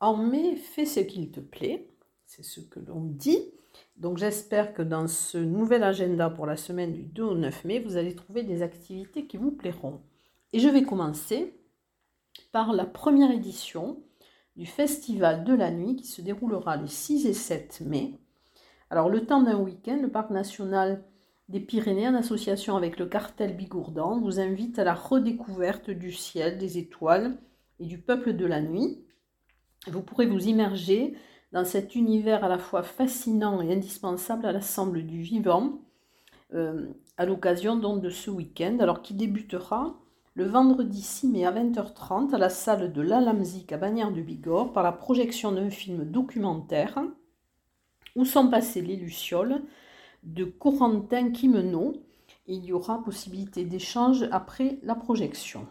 En mai, fais ce qu'il te plaît, c'est ce que l'on dit. Donc j'espère que dans ce nouvel agenda pour la semaine du 2 au 9 mai, vous allez trouver des activités qui vous plairont. Et je vais commencer par la première édition du Festival de la Nuit qui se déroulera les 6 et 7 mai. Alors le temps d'un week-end, le Parc national des Pyrénées, en association avec le cartel Bigourdan, vous invite à la redécouverte du ciel, des étoiles et du peuple de la nuit. Vous pourrez vous immerger dans cet univers à la fois fascinant et indispensable à l'assemble du vivant euh, à l'occasion donc de ce week-end, alors qui débutera le vendredi 6 mai à 20h30 à la salle de l'Alamzik à Bagnères de Bigorre par la projection d'un film documentaire où sont passées les Lucioles de Corentin Quimeno. Il y aura possibilité d'échange après la projection.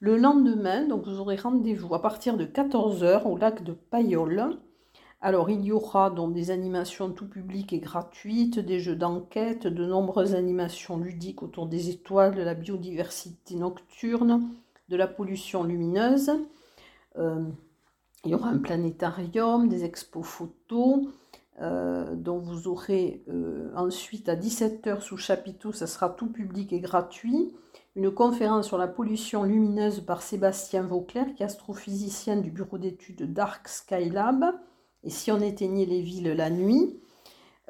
Le lendemain, donc vous aurez rendez-vous à partir de 14h au lac de Payolle. Alors il y aura donc des animations tout public et gratuites, des jeux d'enquête, de nombreuses animations ludiques autour des étoiles, de la biodiversité nocturne, de la pollution lumineuse. Euh, il y aura un planétarium, des expos photos, euh, dont vous aurez euh, ensuite à 17h sous chapiteau, ça sera tout public et gratuit, une conférence sur la pollution lumineuse par Sébastien Vauclair, qui est astrophysicien du bureau d'études Dark Skylab, et si on éteignait les villes la nuit.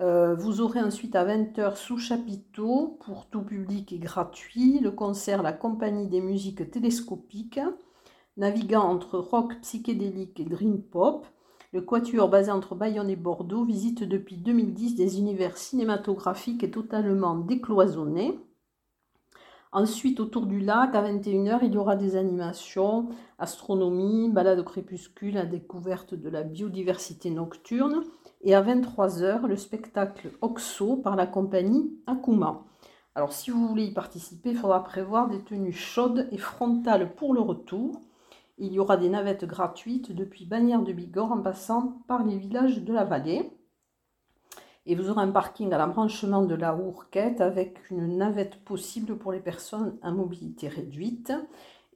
Euh, vous aurez ensuite à 20h sous chapiteau, pour tout public et gratuit, le concert La Compagnie des musiques télescopiques, naviguant entre rock psychédélique et dream pop, le Quatuor, basé entre Bayonne et Bordeaux, visite depuis 2010 des univers cinématographiques et totalement décloisonnés. Ensuite, autour du lac, à 21h, il y aura des animations, astronomie, balade au crépuscule, la découverte de la biodiversité nocturne. Et à 23h, le spectacle Oxo par la compagnie Akuma. Alors, si vous voulez y participer, il faudra prévoir des tenues chaudes et frontales pour le retour. Il y aura des navettes gratuites depuis Bagnères de Bigorre en passant par les villages de la vallée. Et vous aurez un parking à l'embranchement de la Hourquette avec une navette possible pour les personnes à mobilité réduite.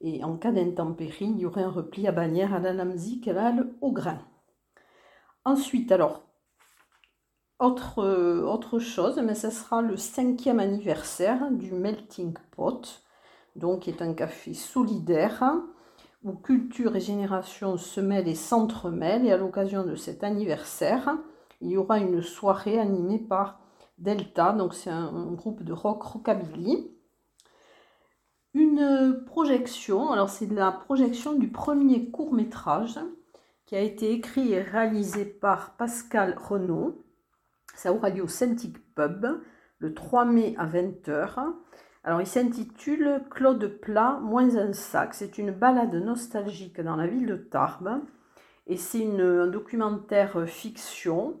Et en cas d'intempérie, il y aurait un repli à Bagnères, à la Lamzik et à au grain. Ensuite, alors, autre, autre chose, mais ce sera le cinquième anniversaire du Melting Pot, donc qui est un café solidaire où culture et génération se mêlent et s'entremêlent. Et à l'occasion de cet anniversaire, il y aura une soirée animée par Delta, donc c'est un, groupe de rock rockabilly. Une projection, alors c'est la projection du premier court métrage qui a été écrit et réalisé par Pascal Renaud. Ça aura lieu au Celtic Pub le 3 mai à 20h. Alors, il s'intitule Claude Plat, moins un sac. C'est une balade nostalgique dans la ville de Tarbes. Et c'est un documentaire fiction.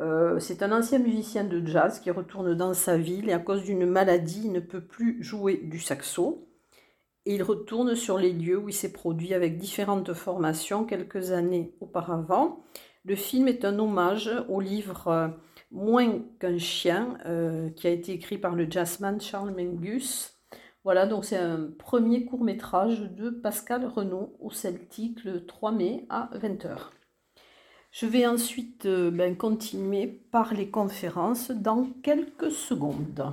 Euh, c'est un ancien musicien de jazz qui retourne dans sa ville et à cause d'une maladie, il ne peut plus jouer du saxo. Et il retourne sur les lieux où il s'est produit avec différentes formations quelques années auparavant. Le film est un hommage au livre euh, Moins qu'un chien, euh, qui a été écrit par le jazzman Charles Mingus. Voilà, donc c'est un premier court métrage de Pascal Renaud au Celtic le 3 mai à 20h. Je vais ensuite euh, ben, continuer par les conférences dans quelques secondes.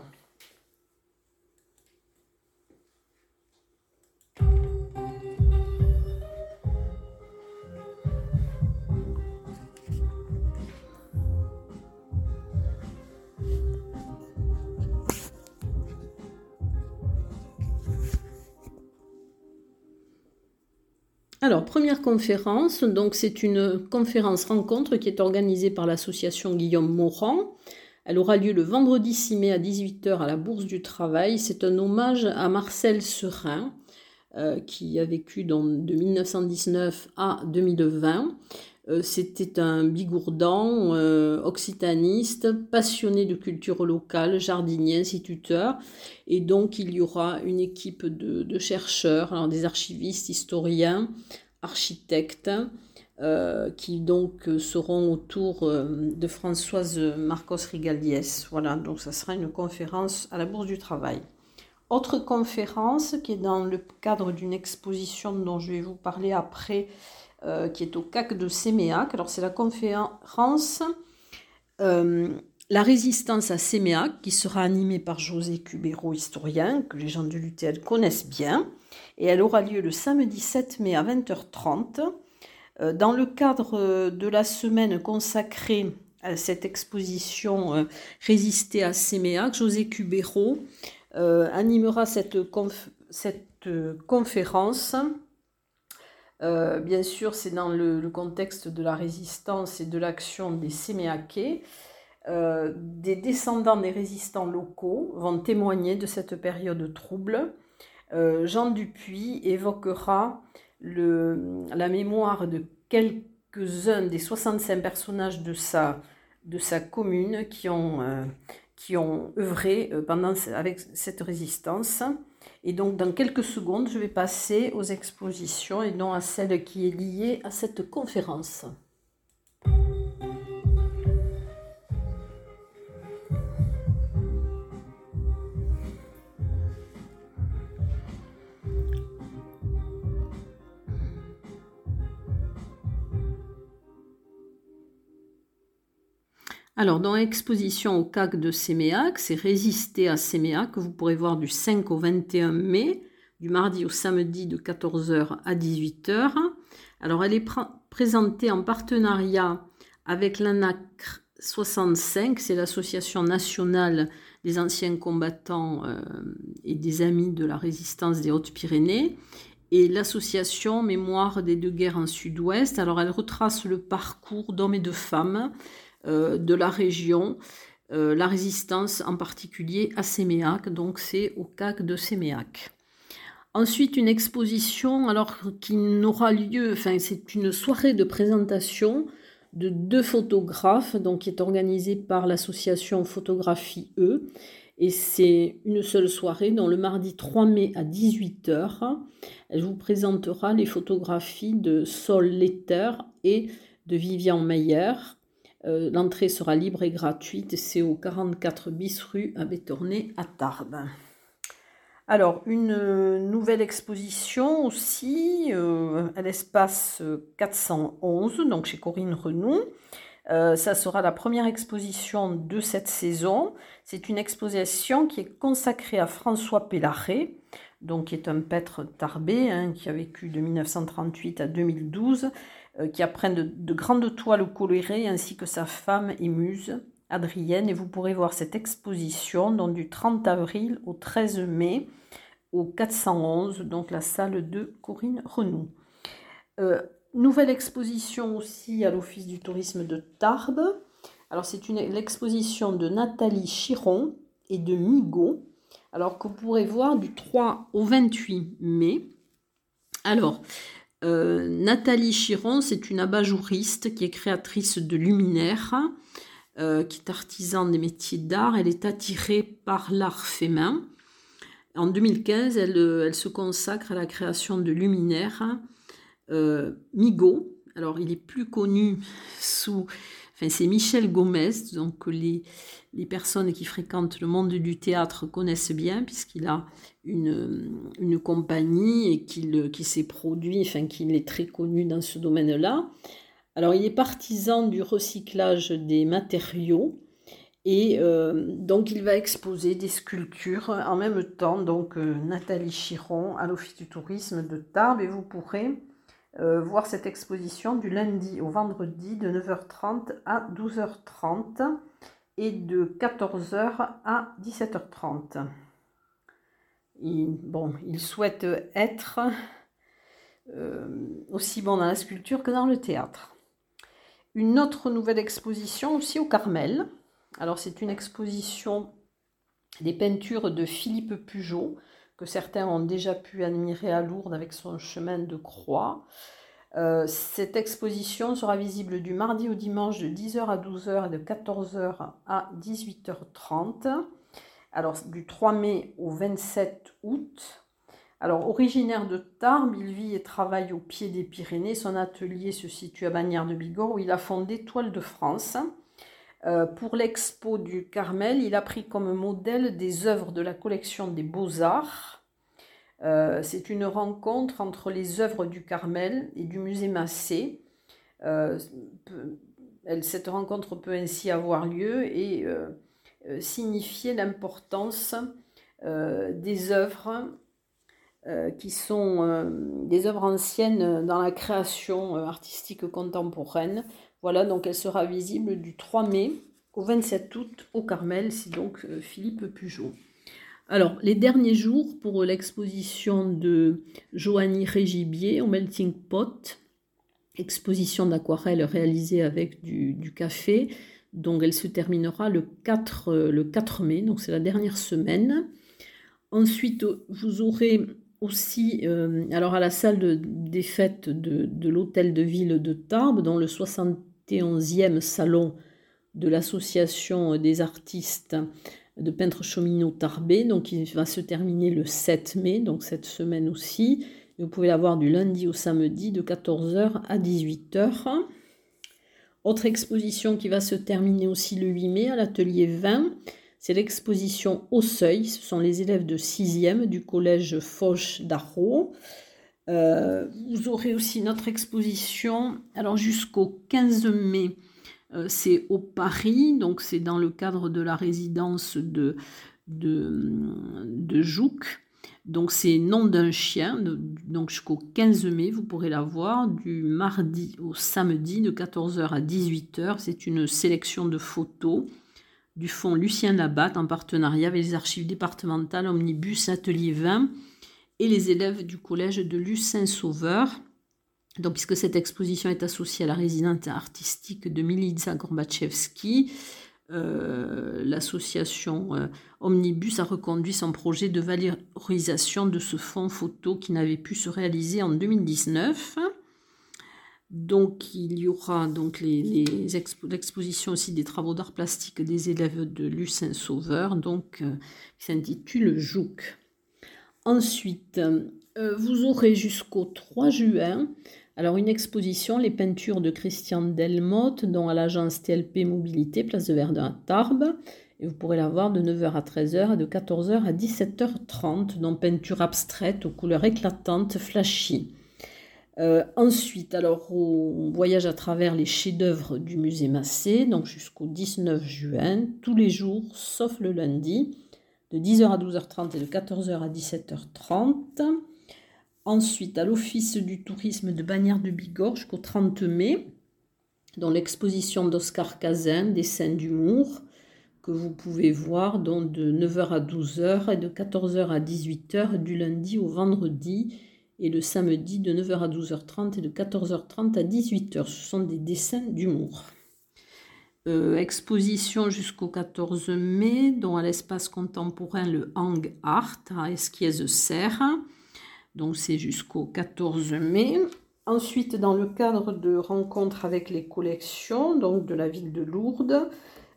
Alors, première conférence, donc c'est une conférence rencontre qui est organisée par l'association Guillaume Morand. Elle aura lieu le vendredi 6 mai à 18h à la Bourse du Travail. C'est un hommage à Marcel Serin, euh, qui a vécu de 1919 à 2020. Euh, c'était un bigourdan, euh, occitaniste, passionné de culture locale, jardinier, instituteur. Et donc, il y aura une équipe de, chercheurs, des archivistes, historiens, architectes, euh, qui donc seront autour de Françoise Marcos Rigaliès. Voilà, donc ça sera une conférence à la Bourse du Travail. Autre conférence qui est dans le cadre d'une exposition dont je vais vous parler après, euh, qui est au CAC de Séméac. Alors c'est la conférence euh, La résistance à Séméac qui sera animée par José Cubero, historien, que les gens de l'UTL connaissent bien. Et elle aura lieu le samedi 7 mai à 20h30. Euh, dans le cadre de la semaine consacrée à cette exposition Résister à Séméac, José Cubero animera cette conférence. Euh, bien sûr, c'est dans le, contexte de la résistance et de l'action des Séméakés. Euh, des descendants des résistants locaux vont témoigner de cette période trouble. Jean Dupuis évoquera la mémoire de quelques-uns des 65 personnages de sa, commune qui ont, œuvré euh, avec cette résistance. Et donc, dans quelques secondes, je vais passer aux expositions et non à celle qui est liée à cette conférence. Alors, dans l'exposition au CAC de Séméac, c'est Résister à Séméac, que vous pourrez voir du 5 au 21 mai, du mardi au samedi de 14h à 18h. Alors, elle est présentée en partenariat avec l'ANAC 65, c'est l'Association nationale des anciens combattants euh, et des amis de la résistance des Hautes-Pyrénées, et l'association Mémoire des deux guerres en Sud-Ouest. Alors, elle retrace le parcours d'hommes et de femmes de la région, euh, la résistance en particulier à Séméac, donc c'est au CAC de Séméac. Ensuite, une exposition alors qui n'aura lieu, enfin c'est une soirée de présentation de deux photographes, donc qui est organisée par l'association Photographie E. Et c'est une seule soirée, donc le mardi 3 mai à 18h. Elle vous présentera les photographies de Sol Letter et de Vivian Meyer. Euh, l'entrée sera libre et gratuite. C'est au 44 bis rue à Bétornay à Tarbes. Alors, une nouvelle exposition aussi euh, à l'espace 411, donc chez Corinne Renou. Euh, ça sera la première exposition de cette saison. C'est une exposition qui est consacrée à François Pellaret, donc qui est un peintre tarbé, hein, qui a vécu de 1938 à 2012, euh, qui apprennent de, grandes toiles colorées, ainsi que sa femme et muse, Adrienne. Et vous pourrez voir cette exposition donc, du 30 avril au 13 mai au 411, donc la salle de Corinne Renou. Euh, nouvelle exposition aussi à l'Office du tourisme de Tarbes. Alors c'est une l'exposition de Nathalie Chiron et de Migo. Alors que vous pourrez voir du 3 au 28 mai. Alors, euh, Nathalie Chiron, c'est une abat-jouriste qui est créatrice de luminaires, euh, qui est artisan des métiers d'art. Elle est attirée par l'art féminin. En 2015, elle, elle, se consacre à la création de luminaires. Euh, Migo, alors il est plus connu sous C'est Michel Gomez, donc les, les, personnes qui fréquentent le monde du théâtre connaissent bien, puisqu'il a une, compagnie et qu'il qui s'est produit, enfin qu'il est très connu dans ce domaine-là. Alors, il est partisan du recyclage des matériaux. Et euh, donc, il va exposer des sculptures en même temps. Donc, euh, Nathalie Chiron à l'Office du tourisme de Tarbes. Et vous pourrez euh, voir cette exposition du lundi au vendredi de 9h30 à 12h30 et de 14h à 17h30. Il, bon, il souhaite être euh, aussi bon dans la sculpture que dans le théâtre. Une autre nouvelle exposition aussi au Carmel. Alors c'est une exposition des peintures de Philippe Pugeot que certains ont déjà pu admirer à Lourdes avec son chemin de croix. Euh, cette exposition sera visible du mardi au dimanche de 10h à 12h et de 14h à 18h30. Alors du 3 mai au 27 août. Alors originaire de Tarbes, il vit et travaille au pied des Pyrénées. Son atelier se situe à Bagnères de Bigorre où il a fondé Toile de France. Euh, pour l'expo du Carmel, il a pris comme modèle des œuvres de la collection des beaux-arts. Euh, c'est une rencontre entre les œuvres du Carmel et du musée Massé. Euh, cette rencontre peut ainsi avoir lieu et signifier l'importance des œuvres qui sont des œuvres anciennes dans la création artistique contemporaine voilà, donc elle sera visible du 3 mai au 27 août au Carmel, c'est donc euh, Philippe Pujot. Alors, les derniers jours pour l'exposition de Joanie Régibier au Melting Pot, exposition d'aquarelle réalisée avec du, café, donc elle se terminera le 4, euh, le 4 mai, donc c'est la dernière semaine. Ensuite, vous aurez aussi, euh, alors à la salle des fêtes de, de l'hôtel de ville de Tarbes, dans le 60 11e salon de l'association des artistes de peintres cheminots Tarbé. Donc il va se terminer le 7 mai, donc cette semaine aussi. Vous pouvez l'avoir du lundi au samedi de 14h à 18h. Autre exposition qui va se terminer aussi le 8 mai à l'atelier 20, c'est l'exposition Au Seuil. Ce sont les élèves de 6e du collège Foch d'Arro. Euh, vous aurez aussi notre exposition, alors jusqu'au 15 mai, euh, c'est au Paris, donc c'est dans le cadre de la résidence de, de, Jouques. Donc c'est Nom d'un chien, donc jusqu'au 15 mai, vous pourrez la voir, du mardi au samedi de 14h à 18h. C'est une sélection de photos du fonds Lucien Labatte en partenariat avec les archives départementales Omnibus Atelier 20 et les élèves du collège de Lucin-Sauveur. Donc, puisque cette exposition est associée à la résidence artistique de Milica Gorbachevski, euh, l'association euh, Omnibus a reconduit son projet de valorisation de ce fonds photo qui n'avait pu se réaliser en 2019. Donc il y aura donc l'exposition aussi des travaux d'art plastique des élèves de Lucin Sauveur, donc euh, qui s'intitule Jouk. Ensuite, euh, vous aurez jusqu'au 3 juin alors une exposition, les peintures de Christian Delmotte, dont à l'agence TLP Mobilité, place de Verdun à Tarbes. Et vous pourrez la voir de 9h à 13h et de 14h à 17h30, dans peinture abstraite aux couleurs éclatantes, flashy. Euh, ensuite, alors on voyage à travers les chefs-d'œuvre du musée Massé, donc jusqu'au 19 juin, tous les jours, sauf le lundi de 10h à 12h30 et de 14h à 17h30. Ensuite, à l'Office du tourisme de Bagnères de Bigorre jusqu'au 30 mai, dans l'exposition d'Oscar Cazin, des scènes d'humour, que vous pouvez voir donc de 9h à 12h et de 14h à 18h du lundi au vendredi et le samedi de 9h à 12h30 et de 14h30 à 18h. Ce sont des dessins d'humour. Euh, exposition jusqu'au 14 mai, dont l'espace contemporain le Hang Art à Esquiez-Serre. Donc c'est jusqu'au 14 mai. Ensuite, dans le cadre de rencontres avec les collections, donc de la ville de Lourdes,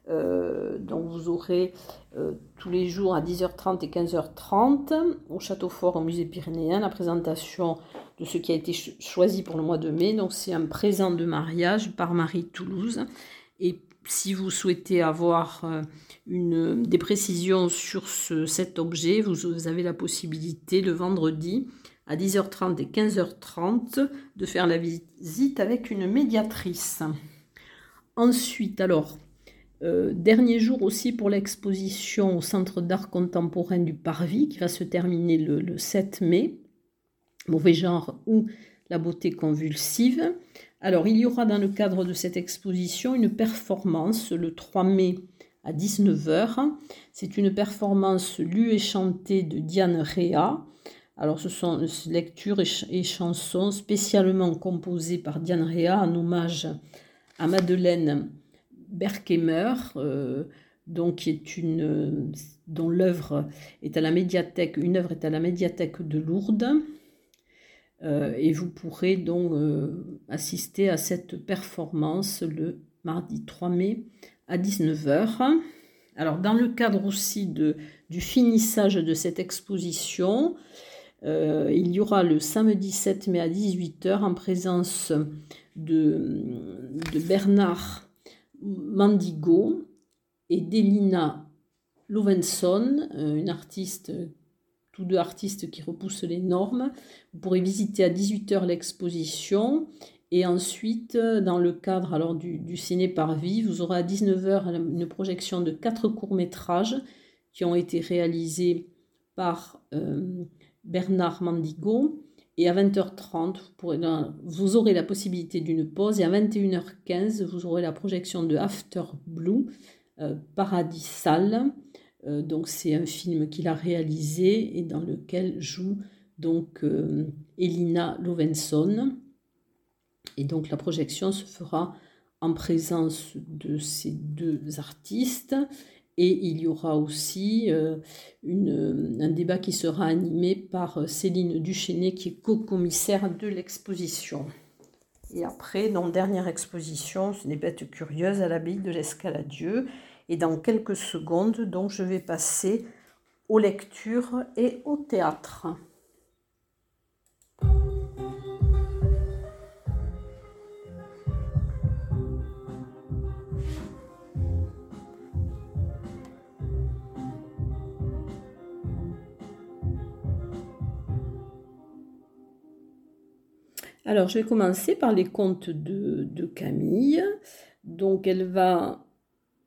euh, donc vous aurez euh, tous les jours à 10h30 et 15h30 au Château Fort au musée pyrénéen la présentation de ce qui a été choisi pour le mois de mai. Donc c'est un présent de mariage par Marie Toulouse. Et si vous souhaitez avoir euh, une, des précisions sur cet objet, vous, avez la possibilité le vendredi à 10h30 et 15h30 de faire la visite avec une médiatrice. Ensuite, alors, euh, dernier jour aussi pour l'exposition au Centre d'art contemporain du Parvis qui va se terminer le, le 7 mai. Mauvais genre ou la beauté convulsive. Alors, il y aura dans le cadre de cette exposition une performance le 3 mai à 19h. C'est une performance lue et chantée de Diane Réa. Alors, ce sont lectures et, chansons spécialement composées par Diane Réa en hommage à Madeleine Berkemer, euh, une, dont l'œuvre est à la médiathèque, une œuvre est à la médiathèque de Lourdes. Euh, et vous pourrez donc euh, assister à cette performance le mardi 3 mai à 19h. Alors dans le cadre aussi de, du finissage de cette exposition, euh, il y aura le samedi 7 mai à 18h en présence de, de Bernard Mandigo et d'Elina Lovenson, une artiste, tous deux artistes qui repoussent les normes. Vous pourrez visiter à 18h l'exposition et ensuite, dans le cadre alors, du, du ciné par vie, vous aurez à 19h une projection de quatre courts-métrages qui ont été réalisés par euh, Bernard Mandigo. Et à 20h30, vous, aurez la possibilité d'une pause. Et à 21h15, vous aurez la projection de After Blue, euh, Paradis Salle. Euh, donc c'est un film qu'il a réalisé et dans lequel joue donc Elina Lovenson. Et donc la projection se fera en présence de ces deux artistes et il y aura aussi euh, une, un débat qui sera animé par Céline Duchesnay, qui est co-commissaire de l'exposition. Et après, dans dernière exposition, c'est des bêtes curieuses à l'abbaye de l'Escaladieu. Et dans quelques secondes, donc, je vais passer aux lectures et au théâtre. Alors, je vais commencer par les contes de, Camille. Donc, elle va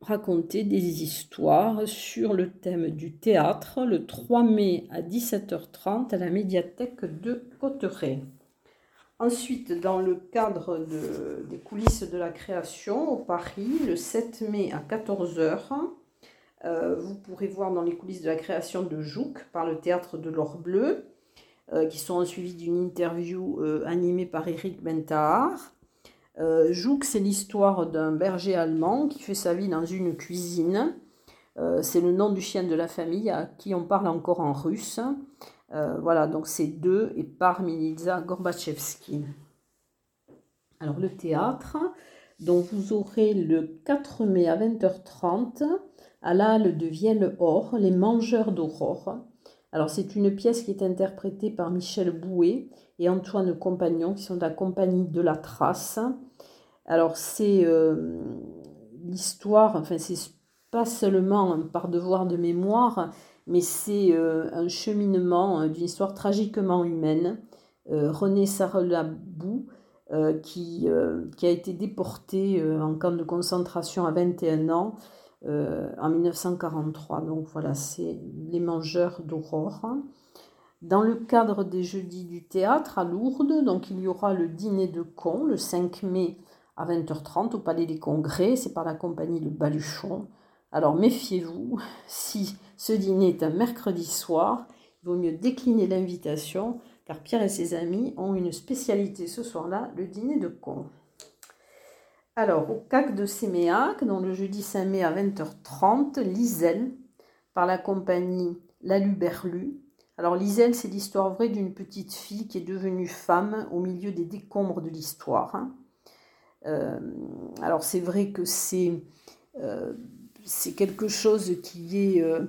raconter des histoires sur le thème du théâtre le 3 mai à 17h30 à la médiathèque de Cotteret. Ensuite, dans le cadre des coulisses de la création au Paris, le 7 mai à 14h, euh, vous pourrez voir dans les coulisses de la création de Jouk par le théâtre de l'Or Bleu euh, qui sont suivis d'une interview euh, animée par Eric Bentahar. Euh, Jouk, c'est l'histoire d'un berger allemand qui fait sa vie dans une cuisine. c'est le nom du chien de la famille à qui on parle encore en russe. voilà, donc c'est deux et par Militza Gorbachevski. Alors le théâtre, donc vous aurez le 4 mai à 20h30 à l'Halle de Vielle-Or, Les Mangeurs d'Aurore. Alors c'est une pièce qui est interprétée par Michel Bouet et Antoine Compagnon, qui sont de la compagnie de la Trace. Alors c'est euh, l'histoire, enfin c'est pas seulement par devoir de mémoire, mais c'est euh, un cheminement euh, d'une histoire tragiquement humaine. René Sarelabou, qui, qui, a été déporté en camp de concentration à 21 ans, en 1943. Donc voilà, c'est Les Mangeurs d'Aurore. Dans le cadre des Jeudis du théâtre à Lourdes, donc il y aura le dîner de cons le 5 mai à 20h30 au Palais des Congrès. C'est par la compagnie Le Baluchon. Alors méfiez-vous, si ce dîner est un mercredi soir, il vaut mieux décliner l'invitation car Pierre et ses amis ont une spécialité ce soir-là, le dîner de cons. Alors, au CAC de Séméac, dans le jeudi 5 mai à 20h30, Liselle, par la compagnie Laluberlu. Alors, Liselle, c'est l'histoire vraie d'une petite fille qui est devenue femme au milieu des décombres de l'histoire. Hein. Euh, alors, c'est vrai que c'est euh, quelque chose qui est euh,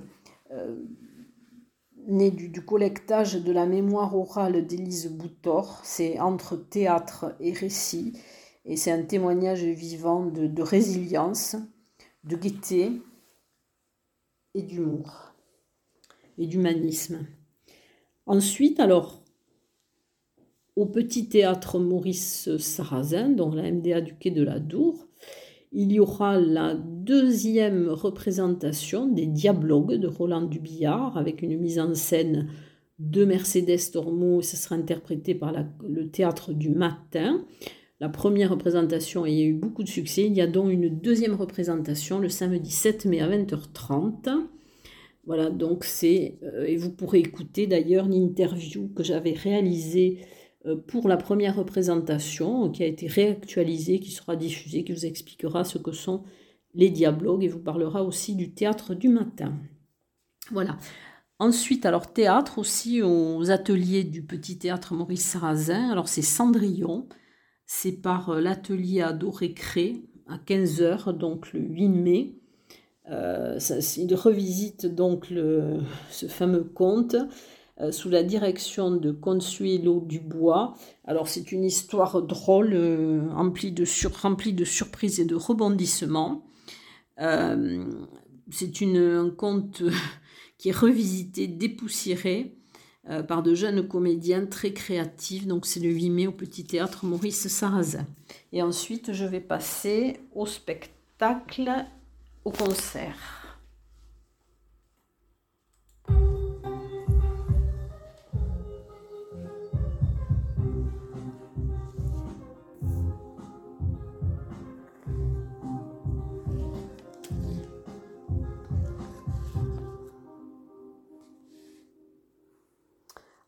né du, collectage de la mémoire orale d'Élise Boutor. C'est entre théâtre et récit. Et c'est un témoignage vivant de, résilience, de gaieté et d'humour et d'humanisme. Ensuite, alors, au petit théâtre Maurice Sarrazin, donc la MDA du quai de la Dour, il y aura la deuxième représentation des Diablogues de Roland Dubillard avec une mise en scène de Mercedes Tormo. Ce sera interprété par le théâtre du matin la première représentation a eu beaucoup de succès. Il y a donc une deuxième représentation le samedi 7 mai à 20h30. Voilà, donc c'est. Euh, et vous pourrez écouter d'ailleurs l'interview que j'avais réalisée pour la première représentation, qui a été réactualisée, qui sera diffusée, qui vous expliquera ce que sont les dialogues et vous parlera aussi du théâtre du matin. Voilà. Ensuite, alors théâtre aussi aux ateliers du petit théâtre Maurice Sarrazin. Alors c'est Cendrillon c'est par euh, l'atelier à Doré-Cré à 15h, donc le 8 mai. Euh, il revisite donc ce fameux conte euh, sous la direction de Consuelo Dubois. Alors c'est une histoire drôle, euh, remplie, de de surprises et de rebondissements. c'est un conte qui est revisité, dépoussiéré par de jeunes comédiens très créatifs. Donc c'est le 8 mai au Petit Théâtre Maurice Sarrazin. Et ensuite je vais passer au spectacle, au concert.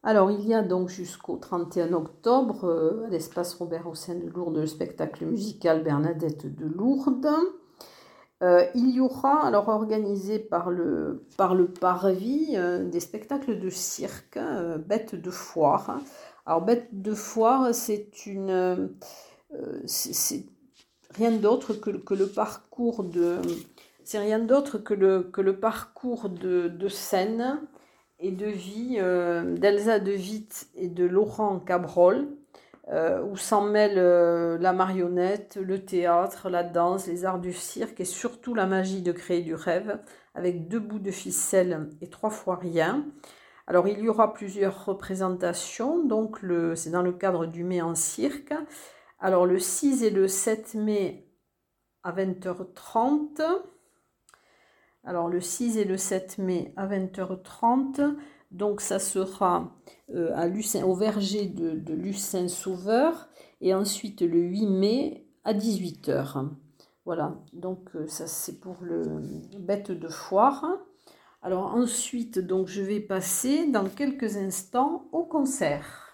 Alors, il y a donc jusqu'au 31 octobre euh, à l'espace Robert Hossein de Lourdes le spectacle musical Bernadette de Lourdes. Euh, il y aura, alors organisé par le, par le Parvis, euh, des spectacles de cirque, bêtes de foire. Alors, bêtes de foire, c'est une. rien d'autre que, le parcours de. C'est rien d'autre que le, parcours de scène et de vie euh, d'Elsa De Witt et de Laurent Cabrol, euh, où s'en mêlent euh, la marionnette, le théâtre, la danse, les arts du cirque et surtout la magie de créer du rêve, avec deux bouts de ficelle et trois fois rien. Alors il y aura plusieurs représentations, donc c'est dans le cadre du mai en cirque. Alors le 6 et le 7 mai à 20h30. Alors le 6 et le 7 mai à 20h30. Donc ça sera euh, à Lucin, au verger de, Lucin Sauveur. Et ensuite le 8 mai à 18h. Voilà, donc euh, ça c'est pour le bête de foire. Alors ensuite, donc je vais passer dans quelques instants au concert.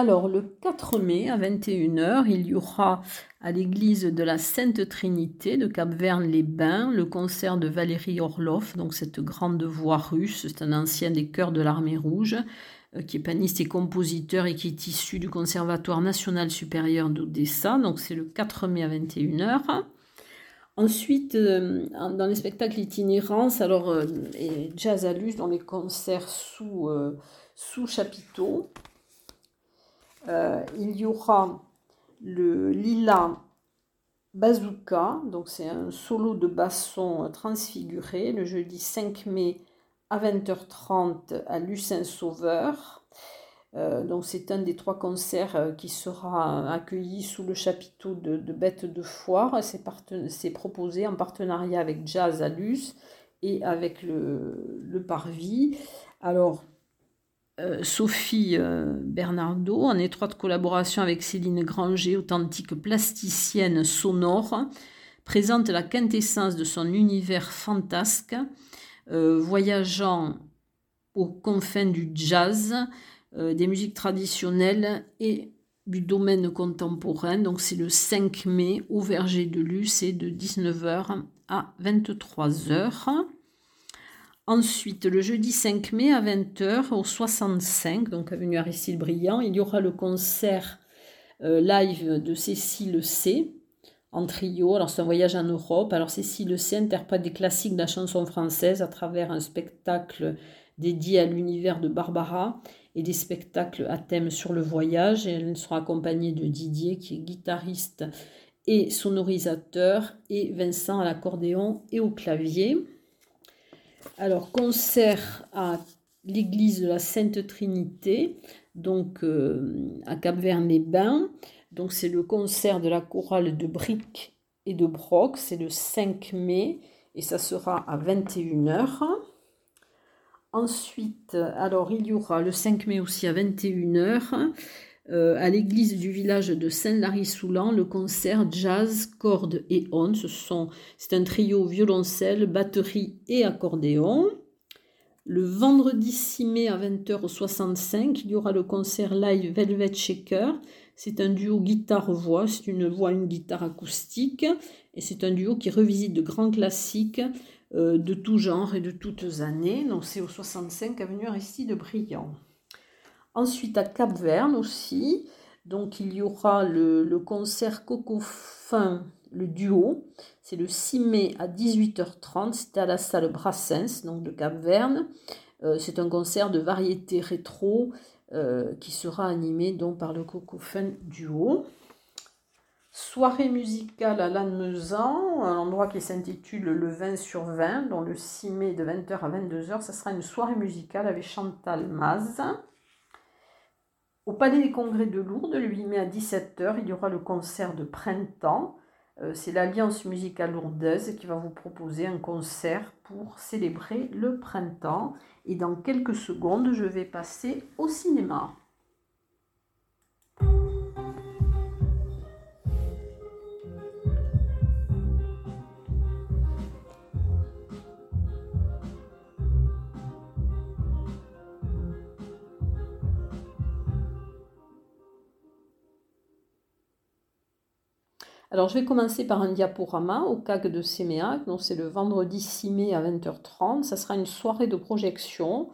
Alors, le 4 mai à 21h, il y aura à l'église de la Sainte Trinité de Cap-Verne-les-Bains le concert de Valérie Orloff, donc cette grande voix russe, c'est un ancien des chœurs de l'armée rouge, euh, qui est pianiste et compositeur et qui est issu du Conservatoire national supérieur d'Odessa, donc c'est le 4 mai à 21h. Ensuite, euh, dans les spectacles itinérance, alors euh, et Jazz Alus dans les concerts sous, sous chapiteau, euh, il y aura le Lila Bazooka, donc c'est un solo de basson transfiguré, le jeudi 5 mai à 20h30 à Lucin Sauveur. Euh, donc c'est un des trois concerts euh, qui sera accueilli sous le chapiteau de, Bêtes de Foire. C'est proposé en partenariat avec Jazz Alus et avec le, le Parvis. Alors Sophie euh, Bernardo, en étroite collaboration avec Céline Granger, authentique plasticienne sonore, présente la quintessence de son univers fantasque, euh, voyageant aux confins du jazz, des musiques traditionnelles et du domaine contemporain. Donc c'est le 5 mai au Verger de Luce et de 19h à 23h. Ensuite, le jeudi 5 mai à 20h au 65, donc avenue Aristide Briand, il y aura le concert euh, live de Cécile C en trio. Alors c'est un voyage en Europe. Alors Cécile C interprète des classiques de la chanson française à travers un spectacle dédié à l'univers de Barbara et des spectacles à thème sur le voyage. Elle sera accompagnée de Didier qui est guitariste et sonorisateur et Vincent à l'accordéon et au clavier. Alors, concert à l'église de la Sainte Trinité, donc euh, à Cap-Verne-les-Bains. Donc, c'est le concert de la chorale de Bric et de Broc. C'est le 5 mai et ça sera à 21h. Ensuite, alors il y aura le 5 mai aussi à 21h euh, à l'église du village de Saint-Lary-Soulan le concert jazz, cordes et ondes. C'est un trio violoncelle, batterie et accordéon. Le vendredi 6 mai à 20h65, il y aura le concert live Velvet Shaker. C'est un duo guitare-voix, c'est une voix, une guitare acoustique. Et c'est un duo qui revisite de grands classiques euh, de tout genre et de toutes années. C'est au 65 avenue Aristide Briand. Ensuite à Cap-Verne aussi, il y aura le, concert Coco Fin, le duo. C'est le 6 mai à 18h30, c'est à la salle Brassens, donc de Cap-Verne. Euh, c'est un concert de variété rétro euh, qui sera animé par le Coco Fin duo. Soirée musicale à Lannemezan, un endroit qui s'intitule le 20 sur 20, dont le 6 mai de 20h à 22h, ça sera une soirée musicale avec Chantal Maz. Au Palais des Congrès de Lourdes, le 8 mai à 17h, il y aura le concert de printemps. Euh, c'est l'Alliance musicale lourdaise qui va vous proposer un concert pour célébrer le printemps. Et dans quelques secondes, je vais passer au cinéma. Alors, je vais commencer par un diaporama au CAC de Séméac. Donc, c'est le vendredi 6 mai à 20h30. Ça sera une soirée de projection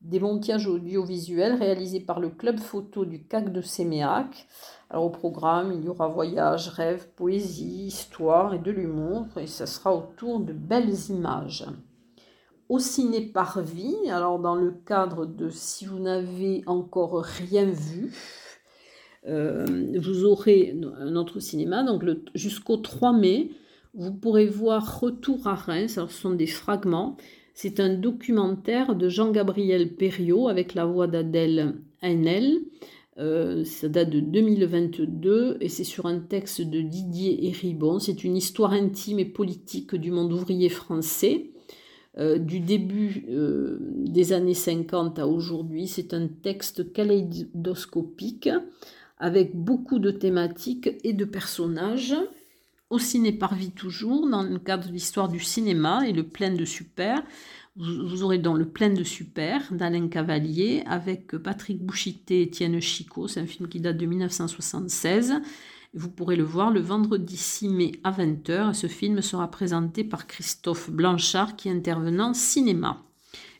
des montages audiovisuels réalisés par le club photo du CAC de Séméac. Alors, au programme, il y aura voyage, rêve, poésie, histoire et de l'humour. Et ça sera autour de belles images. Au ciné par vie, alors dans le cadre de Si vous n'avez encore rien vu, vous aurez un autre cinéma. Donc jusqu'au 3 mai, vous pourrez voir Retour à Reims. Alors ce sont des fragments. C'est un documentaire de Jean-Gabriel Perriot avec la voix d'Adèle Haenel. Euh, ça date de 2022 et c'est sur un texte de Didier Héribon. C'est une histoire intime et politique du monde ouvrier français. Euh, du début des années 50 à aujourd'hui. C'est un texte kaléidoscopique avec beaucoup de thématiques et de personnages. Au ciné vie toujours, dans le cadre de l'histoire du cinéma et le plein de super. Vous aurez donc le plein de super d'Alain Cavalier avec Patrick Bouchité et Étienne Chicot. C'est un film qui date de 1976. Vous pourrez le voir le vendredi 6 mai à 20h. Ce film sera présenté par Christophe Blanchard qui est intervenant cinéma.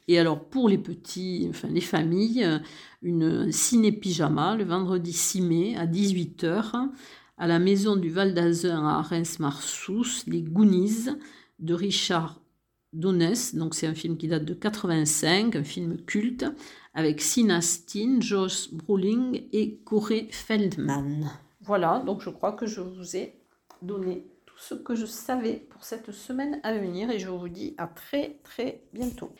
Et alors pour les petits, enfin les familles, une ciné-pyjama le vendredi 6 mai à 18h à la maison du Val d'Azun à Reims-Marsous, Les Goonies de Richard Donnes. Donc c'est un film qui date de 85, un film culte avec Sinastin, Josh Brolin et Corey Feldman. Voilà, donc je crois que je vous ai donné ce que je savais pour cette semaine à venir et je vous dis à très très bientôt.